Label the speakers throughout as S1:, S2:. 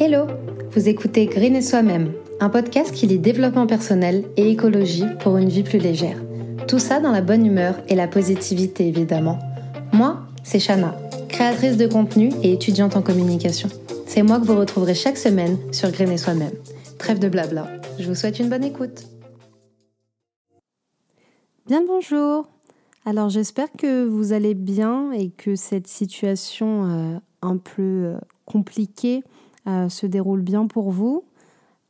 S1: Hello Vous écoutez Green et Soi-même, un podcast qui lit développement personnel et écologie pour une vie plus légère. Tout ça dans la bonne humeur et la positivité évidemment. Moi, c'est Shana, créatrice de contenu et étudiante en communication. C'est moi que vous retrouverez chaque semaine sur Green et Soi-même. Trêve de blabla, je vous souhaite une bonne écoute.
S2: Bien bonjour Alors j'espère que vous allez bien et que cette situation euh, un peu euh, compliquée euh, se déroule bien pour vous.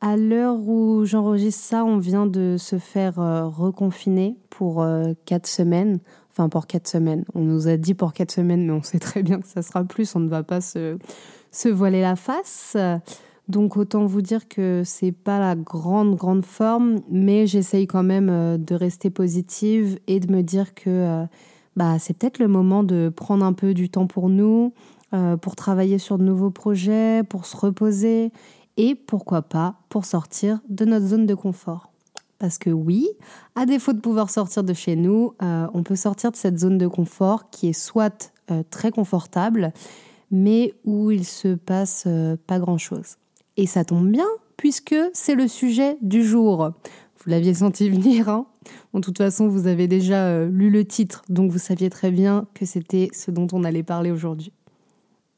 S2: À l'heure où j'enregistre ça, on vient de se faire euh, reconfiner pour euh, quatre semaines. Enfin, pour quatre semaines. On nous a dit pour quatre semaines, mais on sait très bien que ça sera plus. On ne va pas se, se voiler la face. Donc, autant vous dire que c'est pas la grande, grande forme, mais j'essaye quand même de rester positive et de me dire que bah, c'est peut-être le moment de prendre un peu du temps pour nous, pour travailler sur de nouveaux projets, pour se reposer et pourquoi pas pour sortir de notre zone de confort. Parce que oui, à défaut de pouvoir sortir de chez nous, euh, on peut sortir de cette zone de confort qui est soit euh, très confortable, mais où il se passe pas grand-chose. Et ça tombe bien, puisque c'est le sujet du jour. Vous l'aviez senti venir, hein De toute façon, vous avez déjà lu le titre, donc vous saviez très bien que c'était ce dont on allait parler aujourd'hui.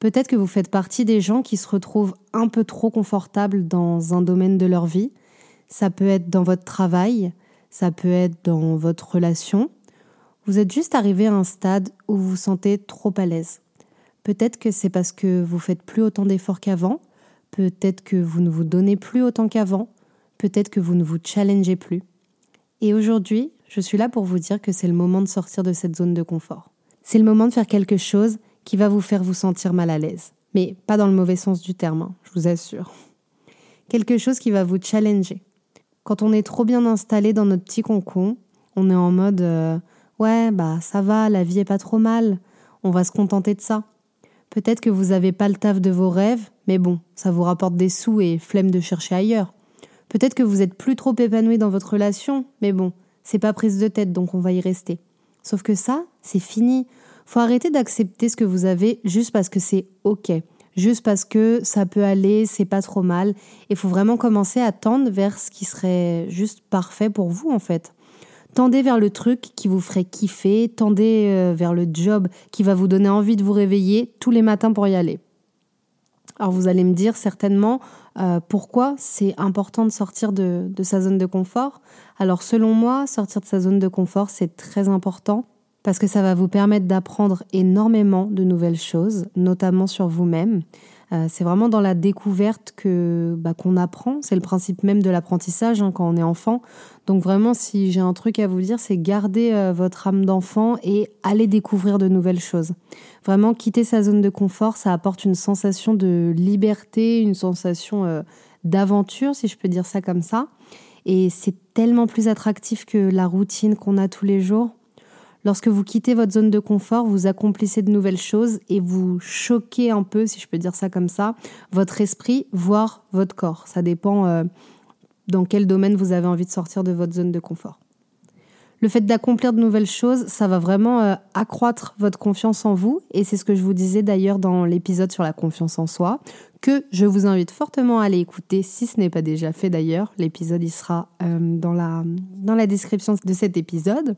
S2: Peut-être que vous faites partie des gens qui se retrouvent un peu trop confortables dans un domaine de leur vie. Ça peut être dans votre travail, ça peut être dans votre relation. Vous êtes juste arrivé à un stade où vous vous sentez trop à l'aise. Peut-être que c'est parce que vous faites plus autant d'efforts qu'avant, peut-être que vous ne vous donnez plus autant qu'avant, peut-être que vous ne vous challengez plus. Et aujourd'hui, je suis là pour vous dire que c'est le moment de sortir de cette zone de confort. C'est le moment de faire quelque chose qui va vous faire vous sentir mal à l'aise. Mais pas dans le mauvais sens du terme, hein, je vous assure. Quelque chose qui va vous challenger. Quand on est trop bien installé dans notre petit concon, on est en mode euh, ouais, bah ça va, la vie est pas trop mal, on va se contenter de ça. Peut-être que vous n'avez pas le taf de vos rêves, mais bon, ça vous rapporte des sous et flemme de chercher ailleurs. Peut-être que vous êtes plus trop épanoui dans votre relation, mais bon, c'est pas prise de tête donc on va y rester. Sauf que ça, c'est fini faut arrêter d'accepter ce que vous avez juste parce que c'est OK, juste parce que ça peut aller, c'est pas trop mal. Il faut vraiment commencer à tendre vers ce qui serait juste parfait pour vous en fait. Tendez vers le truc qui vous ferait kiffer, tendez euh, vers le job qui va vous donner envie de vous réveiller tous les matins pour y aller. Alors vous allez me dire certainement euh, pourquoi c'est important de sortir de, de sa zone de confort? Alors selon moi, sortir de sa zone de confort, c'est très important parce que ça va vous permettre d'apprendre énormément de nouvelles choses, notamment sur vous-même. Euh, c'est vraiment dans la découverte que bah, qu'on apprend. C'est le principe même de l'apprentissage hein, quand on est enfant. Donc vraiment, si j'ai un truc à vous dire, c'est garder euh, votre âme d'enfant et aller découvrir de nouvelles choses. Vraiment, quitter sa zone de confort, ça apporte une sensation de liberté, une sensation euh, d'aventure, si je peux dire ça comme ça. Et c'est tellement plus attractif que la routine qu'on a tous les jours. Lorsque vous quittez votre zone de confort, vous accomplissez de nouvelles choses et vous choquez un peu, si je peux dire ça comme ça, votre esprit, voire votre corps. Ça dépend euh, dans quel domaine vous avez envie de sortir de votre zone de confort. Le fait d'accomplir de nouvelles choses, ça va vraiment euh, accroître votre confiance en vous et c'est ce que je vous disais d'ailleurs dans l'épisode sur la confiance en soi, que je vous invite fortement à aller écouter si ce n'est pas déjà fait d'ailleurs. L'épisode il sera euh, dans, la, dans la description de cet épisode.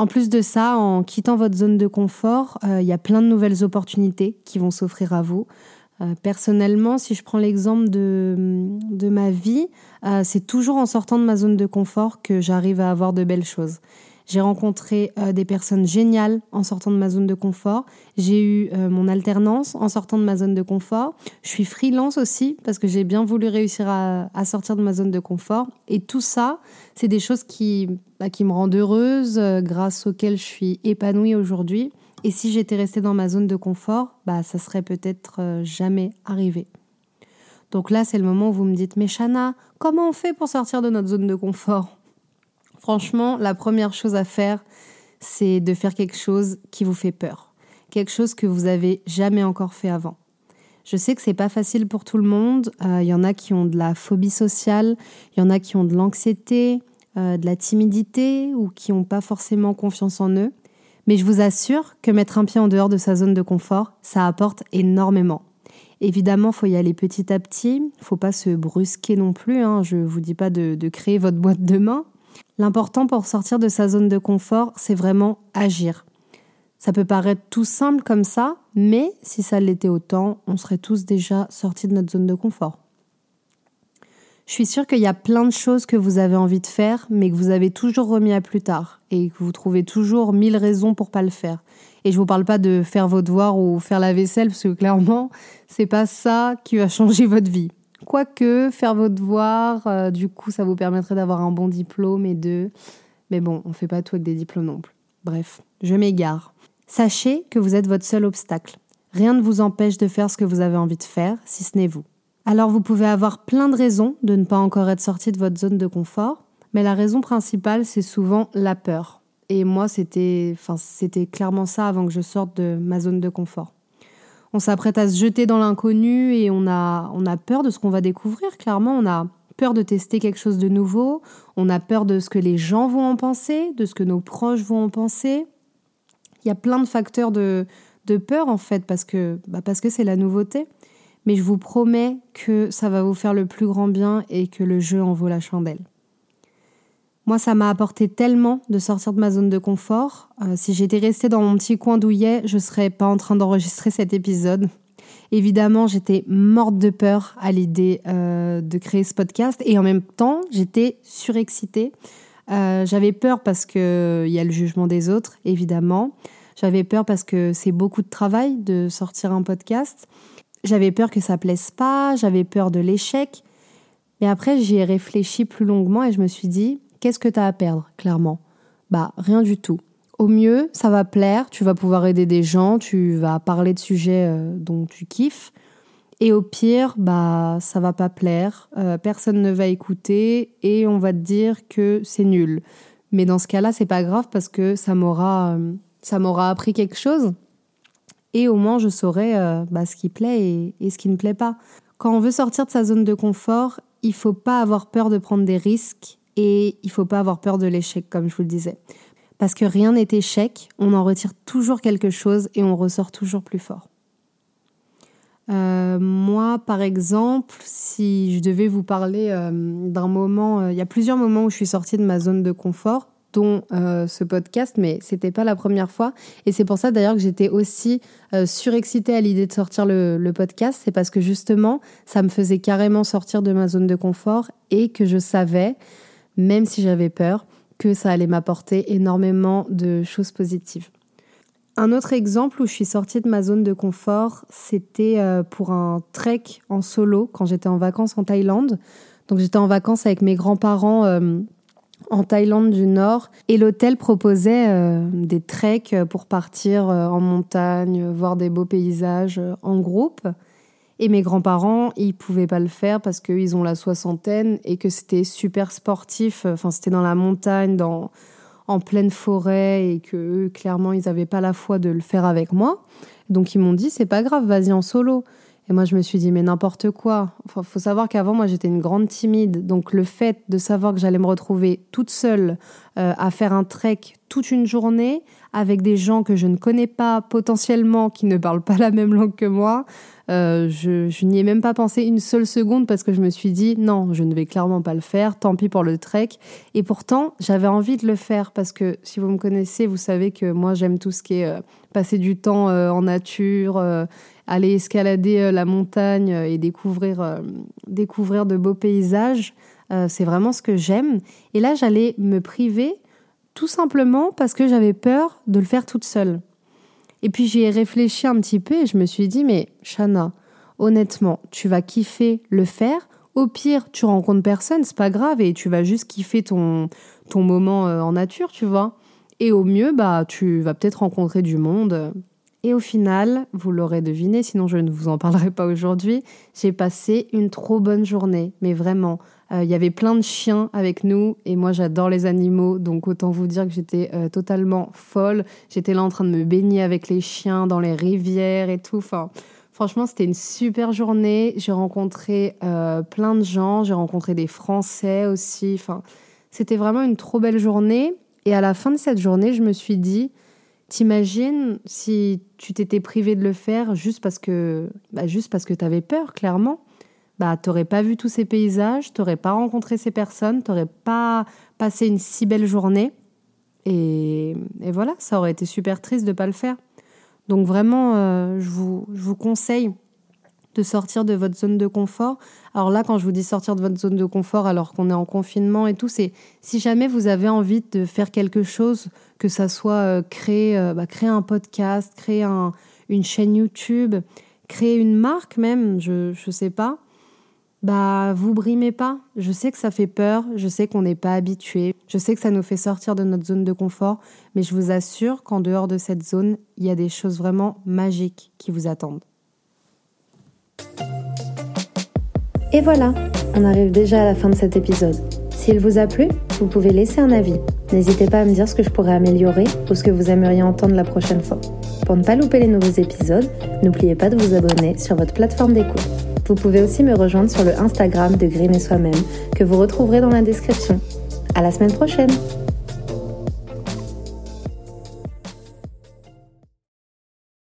S2: En plus de ça, en quittant votre zone de confort, euh, il y a plein de nouvelles opportunités qui vont s'offrir à vous. Euh, personnellement, si je prends l'exemple de, de, ma vie, euh, c'est toujours en sortant de ma zone de confort que j'arrive à avoir de belles choses. J'ai rencontré euh, des personnes géniales en sortant de ma zone de confort. J'ai eu euh, mon alternance en sortant de ma zone de confort. Je suis freelance aussi parce que j'ai bien voulu réussir à, sortir de ma zone de confort. Et tout ça, c'est des choses qui, bah, qui me rendent heureuse, euh, grâce auxquelles je suis épanouie aujourd'hui. Et si j'étais restée dans ma zone de confort, bah, ça serait peut-être jamais arrivé. Donc là, c'est le moment où vous me dites, mais Shana, comment on fait pour sortir de notre zone de confort? Franchement, la première chose à faire, c'est de faire quelque chose qui vous fait peur. Quelque chose que vous avez jamais encore fait avant. Je sais que c'est pas facile pour tout le monde. Il euh, y en a qui ont de la phobie sociale, il y en a qui ont de l'anxiété, euh, de la timidité ou qui n'ont pas forcément confiance en eux. Mais je vous assure que mettre un pied en dehors de sa zone de confort, ça apporte énormément. Évidemment, faut y aller petit à petit. Faut pas se brusquer non plus. Hein. Je vous dis pas de, de créer votre boîte demain. L'important pour sortir de sa zone de confort, c'est vraiment agir. Ça peut paraître tout simple comme ça, mais si ça l'était autant, on serait tous déjà sortis de notre zone de confort. Je suis sûre qu'il y a plein de choses que vous avez envie de faire, mais que vous avez toujours remis à plus tard et que vous trouvez toujours mille raisons pour pas le faire. Et je vous parle pas de faire vos devoirs ou faire la vaisselle, parce que clairement, c'est pas ça qui va changer votre vie. Quoique, faire vos devoirs, euh, du coup, ça vous permettrait d'avoir un bon diplôme et de. Mais bon, on fait pas tout avec des diplômes non plus. Bref, je m'égare. Sachez que vous êtes votre seul obstacle. Rien ne vous empêche de faire ce que vous avez envie de faire, si ce n'est vous. Alors vous pouvez avoir plein de raisons de ne pas encore être sorti de votre zone de confort, mais la raison principale, c'est souvent la peur. Et moi, c'était, enfin, c'était clairement ça avant que je sorte de ma zone de confort. On s'apprête à se jeter dans l'inconnu et on a, on a peur de ce qu'on va découvrir. Clairement, on a peur de tester quelque chose de nouveau. On a peur de ce que les gens vont en penser, de ce que nos proches vont en penser. Il y a plein de facteurs de, de peur en fait parce que, bah parce que c'est la nouveauté. Mais je vous promets que ça va vous faire le plus grand bien et que le jeu en vaut la chandelle. Moi, ça m'a apporté tellement de sortir de ma zone de confort. Euh, si j'étais restée dans mon petit coin douillet, je serais pas en train d'enregistrer cet épisode. Évidemment, j'étais morte de peur à l'idée euh, de créer ce podcast et en même temps, j'étais surexcitée. Euh, j'avais peur parce qu'il y a le jugement des autres, évidemment. J'avais peur parce que c'est beaucoup de travail de sortir un podcast. J'avais peur que ça plaise pas, j'avais peur de l'échec. Mais après, j'y ai réfléchi plus longuement et je me suis dit, qu'est-ce que tu as à perdre, clairement? Bah, rien du tout. Au mieux, ça va plaire, tu vas pouvoir aider des gens, tu vas parler de sujets euh, dont tu kiffes. Et au pire, bah, ça va pas plaire, euh, personne ne va écouter et on va te dire que c'est nul. Mais dans ce cas-là, c'est pas grave parce que ça m'aura, euh, ça m'aura appris quelque chose et au moins je saurai bah, ce qui plaît et, et, ce qui ne plaît pas. Quand on veut sortir de sa zone de confort, il faut pas avoir peur de prendre des risques et il faut pas avoir peur de l'échec, comme je vous le disais. Parce que rien n'est échec, on en retire toujours quelque chose et on ressort toujours plus fort. Euh, moi, par exemple, si je devais vous parler euh, d'un moment, euh, il y a plusieurs moments où je suis sortie de ma zone de confort, dont ce podcast, mais c'était pas la première fois. Et c'est pour ça d'ailleurs que j'étais aussi surexcitée à l'idée de sortir le podcast. C'est parce que justement, ça me faisait carrément sortir de ma zone de confort et que je savais même si j'avais peur, que ça allait m'apporter énormément de choses positives. Un autre exemple où je suis sortie de ma zone de confort, c'était euh, pour un trek en solo quand j'étais en vacances en Thaïlande. Donc j'étais en vacances avec mes grands-parents euh, en Thaïlande du Nord et l'hôtel proposait euh, des treks pour partir en montagne, voir des beaux paysages en groupe. Et mes grands-parents, ils pouvaient pas le faire parce qu'ils ont la soixantaine et que c'était super sportif. Enfin, c'était dans la montagne, dans, en pleine forêt et que clairement, ils n'avaient pas la foi de le faire avec moi. Donc, ils m'ont dit, c'est pas grave, vas-y en solo. Et moi, je me suis dit, mais n'importe quoi. Enfin, faut savoir qu'avant, moi, j'étais une grande timide. Donc, le fait de savoir que j'allais me retrouver toute seule euh, à faire un trek toute une journée avec des gens que je ne connais pas potentiellement, qui ne parlent pas la même langue que moi, euh, je, n'y ai même pas pensé une seule seconde parce que je me suis dit non, je ne vais clairement pas le faire, tant pis pour le trek. Et pourtant, j'avais envie de le faire parce que si vous me connaissez, vous savez que moi j'aime tout ce qui est euh, passer du temps en nature, aller escalader la montagne et découvrir, découvrir de beaux paysages. C'est vraiment ce que j'aime. Et là, j'allais me priver tout simplement parce que j'avais peur de le faire toute seule. Et puis j'y ai réfléchi un petit peu et je me suis dit, mais Shana, honnêtement, tu vas kiffer le faire. Au pire, tu rencontres personne, c'est pas grave et tu vas juste kiffer ton, ton moment euh, en nature, tu vois. Et au mieux, bah, tu vas peut-être rencontrer du monde. Et au final, vous l'aurez deviné, sinon je ne vous en parlerai pas aujourd'hui, j'ai passé une trop bonne journée, mais vraiment. Euh, il y avait plein de chiens avec nous et moi j'adore les animaux, donc autant vous dire que j'étais euh, totalement folle. J'étais là en train de me baigner avec les chiens dans les rivières et tout. Enfin, franchement, c'était une super journée. J'ai rencontré euh, plein de gens, j'ai rencontré des Français aussi. Enfin, c'était vraiment une trop belle journée. Et à la fin de cette journée, je me suis dit, T'imagines si tu t'étais privé de le faire juste parce que, bah juste parce que t'avais peur, clairement? Bah, t'aurais pas vu tous ces paysages, t'aurais pas rencontré ces personnes, t'aurais pas passé une si belle journée. Et, et, voilà, ça aurait été super triste de pas le faire. Donc vraiment, euh, je, vous, je vous conseille de sortir de votre zone de confort. Alors là, quand je vous dis sortir de votre zone de confort alors qu'on est en confinement et tout, c'est si jamais vous avez envie de faire quelque chose, que ça soit euh, créer, euh, bah, créer un podcast, créer un, une chaîne YouTube, créer une marque même, je ne sais pas, bah vous brimez pas. Je sais que ça fait peur, je sais qu'on n'est pas habitué, je sais que ça nous fait sortir de notre zone de confort, mais je vous assure qu'en dehors de cette zone, il y a des choses vraiment magiques qui vous attendent.
S1: Et voilà, on arrive déjà à la fin de cet épisode. S'il vous a plu, vous pouvez laisser un avis. N'hésitez pas à me dire ce que je pourrais améliorer ou ce que vous aimeriez entendre la prochaine fois. Pour ne pas louper les nouveaux épisodes, n'oubliez pas de vous abonner sur votre plateforme d'écoute. Vous pouvez aussi me rejoindre sur le Instagram de Green et Soi-même que vous retrouverez dans la description. À la semaine prochaine!